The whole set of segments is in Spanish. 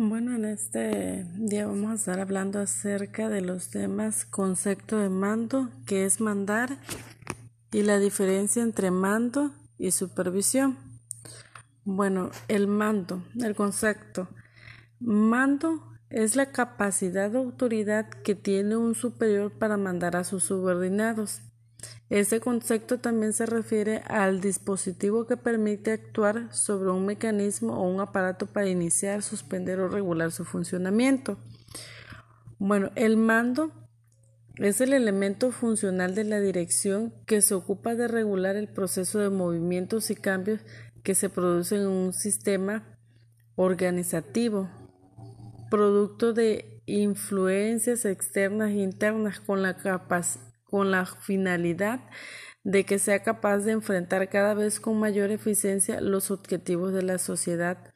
Bueno, en este día vamos a estar hablando acerca de los temas concepto de mando, que es mandar, y la diferencia entre mando y supervisión. Bueno, el mando, el concepto. Mando es la capacidad de autoridad que tiene un superior para mandar a sus subordinados. Este concepto también se refiere al dispositivo que permite actuar sobre un mecanismo o un aparato para iniciar, suspender o regular su funcionamiento. Bueno, el mando es el elemento funcional de la dirección que se ocupa de regular el proceso de movimientos y cambios que se producen en un sistema organizativo, producto de influencias externas e internas con la capacidad con la finalidad de que sea capaz de enfrentar cada vez con mayor eficiencia los objetivos de la sociedad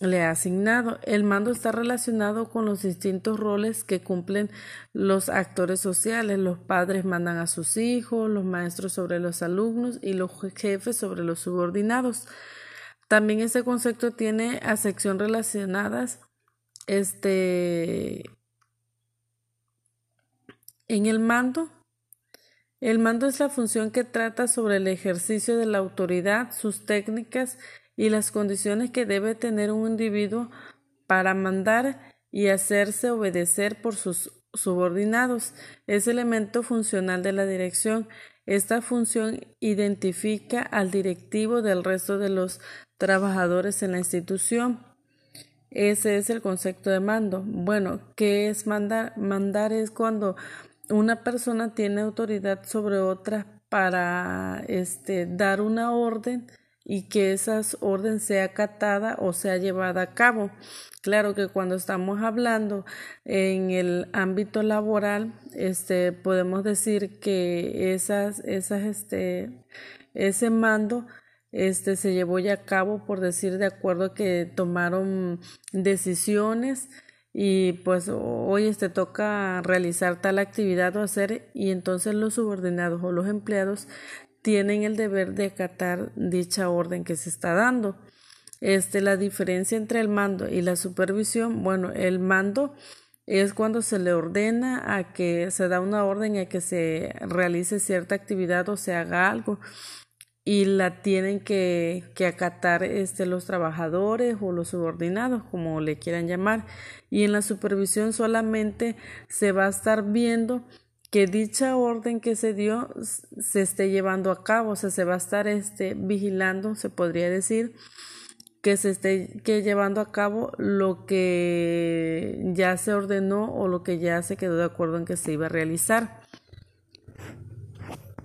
le ha asignado. El mando está relacionado con los distintos roles que cumplen los actores sociales. Los padres mandan a sus hijos, los maestros sobre los alumnos y los jefes sobre los subordinados. También este concepto tiene a sección relacionadas este en el mando, el mando es la función que trata sobre el ejercicio de la autoridad, sus técnicas y las condiciones que debe tener un individuo para mandar y hacerse obedecer por sus subordinados. Es elemento funcional de la dirección. Esta función identifica al directivo del resto de los trabajadores en la institución. Ese es el concepto de mando. Bueno, ¿qué es mandar? Mandar es cuando una persona tiene autoridad sobre otra para este, dar una orden y que esa orden sea acatada o sea llevada a cabo. Claro que cuando estamos hablando en el ámbito laboral, este, podemos decir que esas, esas, este, ese mando este, se llevó ya a cabo, por decir, de acuerdo a que tomaron decisiones y pues hoy te toca realizar tal actividad o hacer y entonces los subordinados o los empleados tienen el deber de acatar dicha orden que se está dando. Este, la diferencia entre el mando y la supervisión, bueno, el mando es cuando se le ordena a que se da una orden a que se realice cierta actividad o se haga algo y la tienen que, que acatar este, los trabajadores o los subordinados, como le quieran llamar. Y en la supervisión solamente se va a estar viendo que dicha orden que se dio se esté llevando a cabo, o sea, se va a estar este, vigilando, se podría decir, que se esté que llevando a cabo lo que ya se ordenó o lo que ya se quedó de acuerdo en que se iba a realizar.